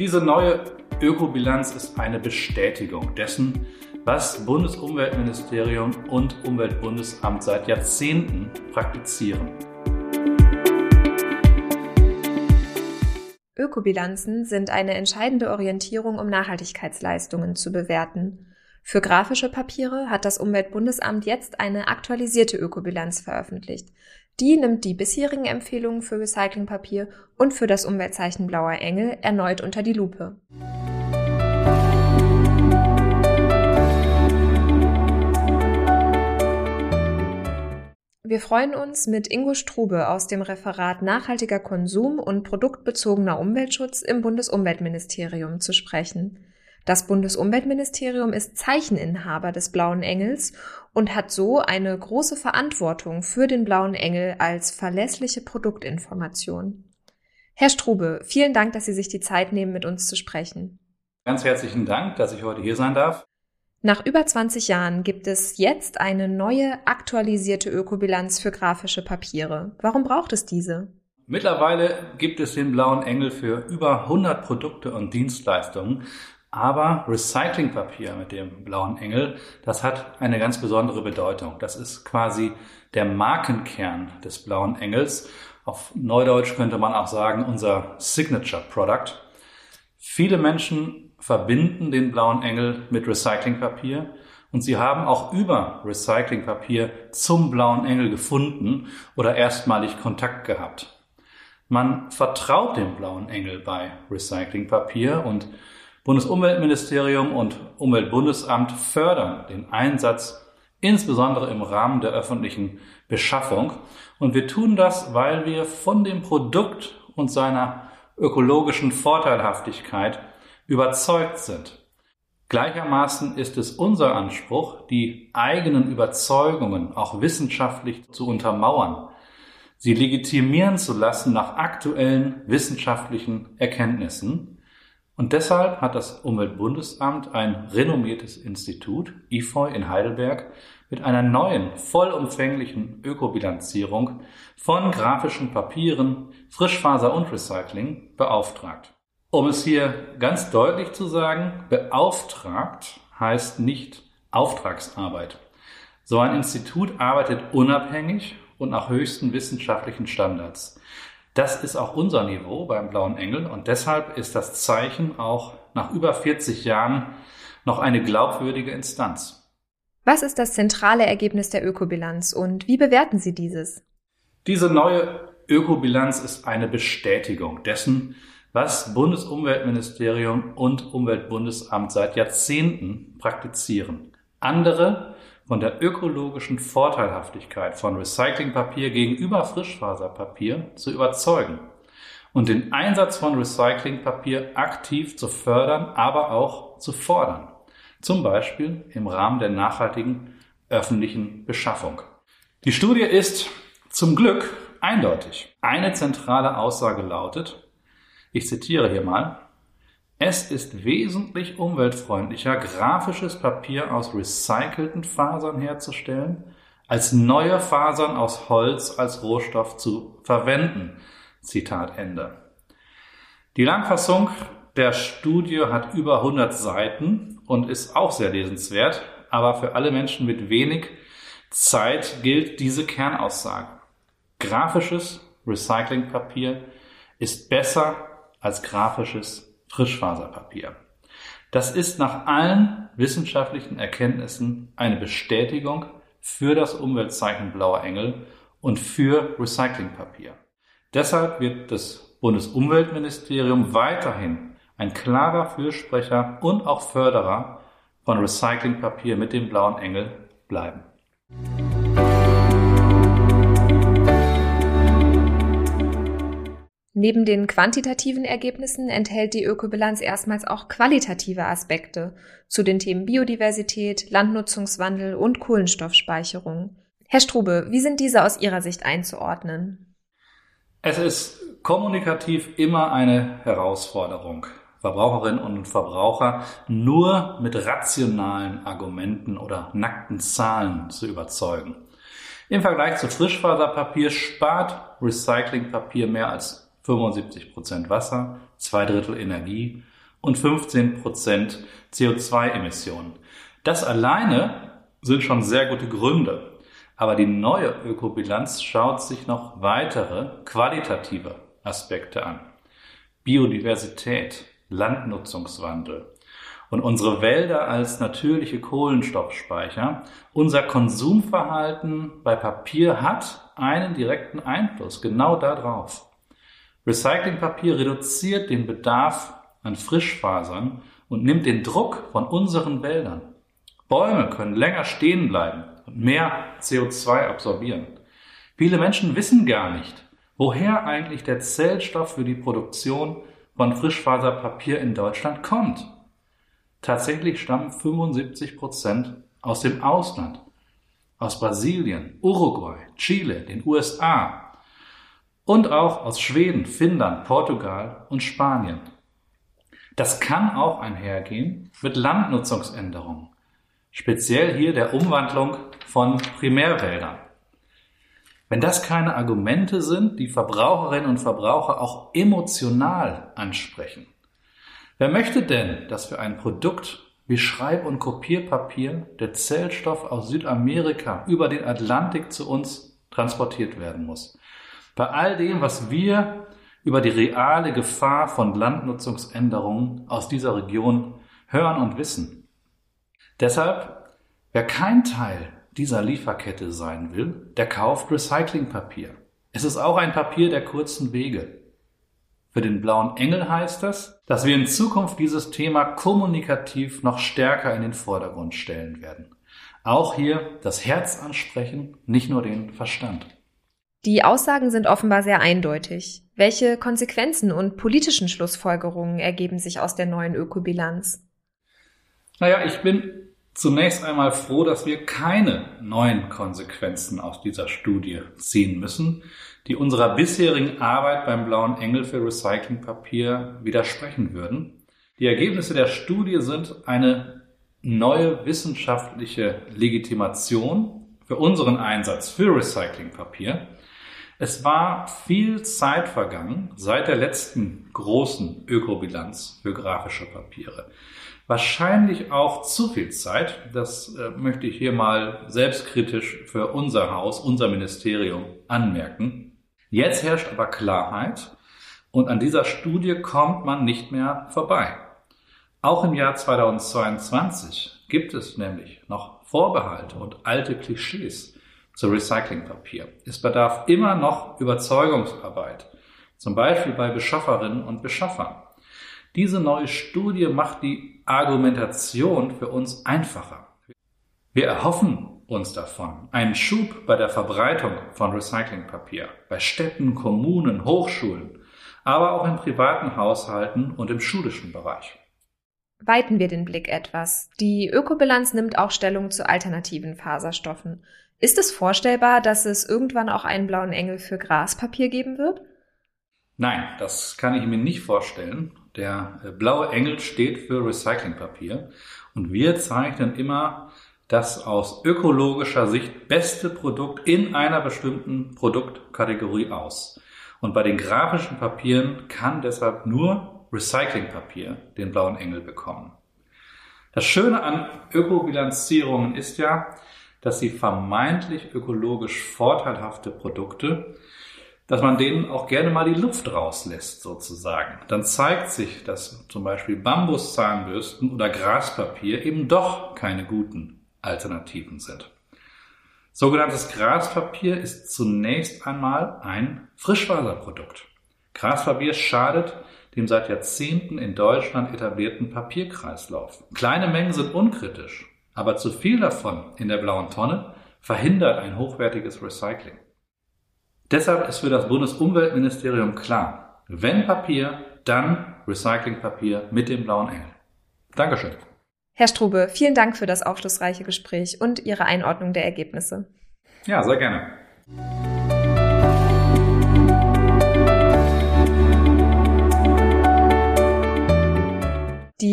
Diese neue Ökobilanz ist eine Bestätigung dessen, was Bundesumweltministerium und Umweltbundesamt seit Jahrzehnten praktizieren. Ökobilanzen sind eine entscheidende Orientierung, um Nachhaltigkeitsleistungen zu bewerten. Für grafische Papiere hat das Umweltbundesamt jetzt eine aktualisierte Ökobilanz veröffentlicht. Die nimmt die bisherigen Empfehlungen für Recyclingpapier und für das Umweltzeichen Blauer Engel erneut unter die Lupe. Wir freuen uns, mit Ingo Strube aus dem Referat Nachhaltiger Konsum und produktbezogener Umweltschutz im Bundesumweltministerium zu sprechen. Das Bundesumweltministerium ist Zeicheninhaber des Blauen Engels und hat so eine große Verantwortung für den Blauen Engel als verlässliche Produktinformation. Herr Strube, vielen Dank, dass Sie sich die Zeit nehmen, mit uns zu sprechen. Ganz herzlichen Dank, dass ich heute hier sein darf. Nach über 20 Jahren gibt es jetzt eine neue aktualisierte Ökobilanz für grafische Papiere. Warum braucht es diese? Mittlerweile gibt es den blauen Engel für über 100 Produkte und Dienstleistungen. Aber Recyclingpapier mit dem blauen Engel, das hat eine ganz besondere Bedeutung. Das ist quasi der Markenkern des blauen Engels. Auf Neudeutsch könnte man auch sagen, unser Signature Product. Viele Menschen verbinden den blauen Engel mit Recyclingpapier und sie haben auch über Recyclingpapier zum blauen Engel gefunden oder erstmalig Kontakt gehabt. Man vertraut dem blauen Engel bei Recyclingpapier und Bundesumweltministerium und Umweltbundesamt fördern den Einsatz insbesondere im Rahmen der öffentlichen Beschaffung. Und wir tun das, weil wir von dem Produkt und seiner ökologischen Vorteilhaftigkeit überzeugt sind. Gleichermaßen ist es unser Anspruch, die eigenen Überzeugungen auch wissenschaftlich zu untermauern, sie legitimieren zu lassen nach aktuellen wissenschaftlichen Erkenntnissen. Und deshalb hat das Umweltbundesamt ein renommiertes Institut, IFOI in Heidelberg, mit einer neuen, vollumfänglichen Ökobilanzierung von grafischen Papieren, Frischfaser und Recycling beauftragt. Um es hier ganz deutlich zu sagen, beauftragt heißt nicht Auftragsarbeit. So ein Institut arbeitet unabhängig und nach höchsten wissenschaftlichen Standards. Das ist auch unser Niveau beim Blauen Engel und deshalb ist das Zeichen auch nach über 40 Jahren noch eine glaubwürdige Instanz. Was ist das zentrale Ergebnis der Ökobilanz und wie bewerten Sie dieses? Diese neue Ökobilanz ist eine Bestätigung dessen, was Bundesumweltministerium und Umweltbundesamt seit Jahrzehnten praktizieren. Andere von der ökologischen Vorteilhaftigkeit von Recyclingpapier gegenüber Frischfaserpapier zu überzeugen und den Einsatz von Recyclingpapier aktiv zu fördern, aber auch zu fordern. Zum Beispiel im Rahmen der nachhaltigen öffentlichen Beschaffung. Die Studie ist zum Glück eindeutig. Eine zentrale Aussage lautet, ich zitiere hier mal. Es ist wesentlich umweltfreundlicher, grafisches Papier aus recycelten Fasern herzustellen, als neue Fasern aus Holz als Rohstoff zu verwenden. Zitat Ende. Die Langfassung der Studie hat über 100 Seiten und ist auch sehr lesenswert, aber für alle Menschen mit wenig Zeit gilt diese Kernaussage. Grafisches Recyclingpapier ist besser als grafisches Frischfaserpapier. Das ist nach allen wissenschaftlichen Erkenntnissen eine Bestätigung für das Umweltzeichen Blauer Engel und für Recyclingpapier. Deshalb wird das Bundesumweltministerium weiterhin ein klarer Fürsprecher und auch Förderer von Recyclingpapier mit dem Blauen Engel bleiben. Neben den quantitativen Ergebnissen enthält die Ökobilanz erstmals auch qualitative Aspekte zu den Themen Biodiversität, Landnutzungswandel und Kohlenstoffspeicherung. Herr Strube, wie sind diese aus Ihrer Sicht einzuordnen? Es ist kommunikativ immer eine Herausforderung, Verbraucherinnen und Verbraucher nur mit rationalen Argumenten oder nackten Zahlen zu überzeugen. Im Vergleich zu Frischfaserpapier spart Recyclingpapier mehr als 75 Prozent Wasser, zwei Drittel Energie und 15 Prozent CO2-Emissionen. Das alleine sind schon sehr gute Gründe. Aber die neue Ökobilanz schaut sich noch weitere qualitative Aspekte an. Biodiversität, Landnutzungswandel und unsere Wälder als natürliche Kohlenstoffspeicher. Unser Konsumverhalten bei Papier hat einen direkten Einfluss genau darauf. Recyclingpapier reduziert den Bedarf an Frischfasern und nimmt den Druck von unseren Wäldern. Bäume können länger stehen bleiben und mehr CO2 absorbieren. Viele Menschen wissen gar nicht, woher eigentlich der Zellstoff für die Produktion von Frischfaserpapier in Deutschland kommt. Tatsächlich stammen 75 Prozent aus dem Ausland, aus Brasilien, Uruguay, Chile, den USA und auch aus Schweden, Finnland, Portugal und Spanien. Das kann auch einhergehen mit Landnutzungsänderungen, speziell hier der Umwandlung von Primärwäldern. Wenn das keine Argumente sind, die Verbraucherinnen und Verbraucher auch emotional ansprechen, wer möchte denn, dass für ein Produkt wie Schreib- und Kopierpapier der Zellstoff aus Südamerika über den Atlantik zu uns transportiert werden muss? Bei all dem, was wir über die reale Gefahr von Landnutzungsänderungen aus dieser Region hören und wissen. Deshalb, wer kein Teil dieser Lieferkette sein will, der kauft Recyclingpapier. Es ist auch ein Papier der kurzen Wege. Für den blauen Engel heißt das, dass wir in Zukunft dieses Thema kommunikativ noch stärker in den Vordergrund stellen werden. Auch hier das Herz ansprechen, nicht nur den Verstand. Die Aussagen sind offenbar sehr eindeutig. Welche Konsequenzen und politischen Schlussfolgerungen ergeben sich aus der neuen Ökobilanz? Naja, ich bin zunächst einmal froh, dass wir keine neuen Konsequenzen aus dieser Studie ziehen müssen, die unserer bisherigen Arbeit beim Blauen Engel für Recyclingpapier widersprechen würden. Die Ergebnisse der Studie sind eine neue wissenschaftliche Legitimation für unseren Einsatz für Recyclingpapier es war viel Zeit vergangen seit der letzten großen Ökobilanz für grafische Papiere. Wahrscheinlich auch zu viel Zeit. Das äh, möchte ich hier mal selbstkritisch für unser Haus, unser Ministerium anmerken. Jetzt herrscht aber Klarheit und an dieser Studie kommt man nicht mehr vorbei. Auch im Jahr 2022 gibt es nämlich noch Vorbehalte und alte Klischees zu Recyclingpapier. Es bedarf immer noch Überzeugungsarbeit, zum Beispiel bei Beschafferinnen und Beschaffern. Diese neue Studie macht die Argumentation für uns einfacher. Wir erhoffen uns davon einen Schub bei der Verbreitung von Recyclingpapier bei Städten, Kommunen, Hochschulen, aber auch in privaten Haushalten und im schulischen Bereich. Weiten wir den Blick etwas. Die Ökobilanz nimmt auch Stellung zu alternativen Faserstoffen. Ist es vorstellbar, dass es irgendwann auch einen blauen Engel für Graspapier geben wird? Nein, das kann ich mir nicht vorstellen. Der äh, blaue Engel steht für Recyclingpapier und wir zeichnen immer das aus ökologischer Sicht beste Produkt in einer bestimmten Produktkategorie aus. Und bei den grafischen Papieren kann deshalb nur Recyclingpapier den blauen Engel bekommen. Das Schöne an Ökobilanzierungen ist ja, dass sie vermeintlich ökologisch vorteilhafte Produkte, dass man denen auch gerne mal die Luft rauslässt sozusagen. Dann zeigt sich, dass zum Beispiel Bambuszahnbürsten oder Graspapier eben doch keine guten Alternativen sind. Sogenanntes Graspapier ist zunächst einmal ein Frischfaserprodukt. Graspapier schadet dem seit Jahrzehnten in Deutschland etablierten Papierkreislauf. Kleine Mengen sind unkritisch aber zu viel davon in der blauen Tonne verhindert ein hochwertiges Recycling. Deshalb ist für das Bundesumweltministerium klar, wenn Papier, dann Recyclingpapier mit dem blauen Engel. Dankeschön. Herr Strube, vielen Dank für das aufschlussreiche Gespräch und Ihre Einordnung der Ergebnisse. Ja, sehr gerne.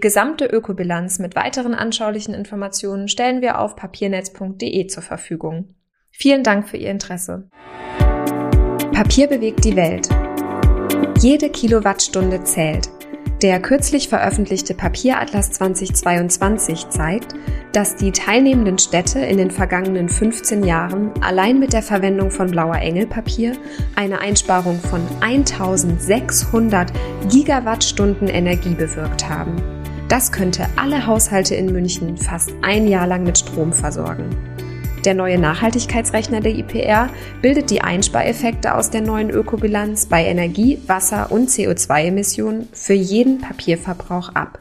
Die gesamte Ökobilanz mit weiteren anschaulichen Informationen stellen wir auf papiernetz.de zur Verfügung. Vielen Dank für Ihr Interesse. Papier bewegt die Welt. Jede Kilowattstunde zählt. Der kürzlich veröffentlichte Papieratlas 2022 zeigt, dass die teilnehmenden Städte in den vergangenen 15 Jahren allein mit der Verwendung von Blauer Engel Papier eine Einsparung von 1600 Gigawattstunden Energie bewirkt haben. Das könnte alle Haushalte in München fast ein Jahr lang mit Strom versorgen. Der neue Nachhaltigkeitsrechner der IPR bildet die Einspareffekte aus der neuen Ökobilanz bei Energie, Wasser und CO2-Emissionen für jeden Papierverbrauch ab.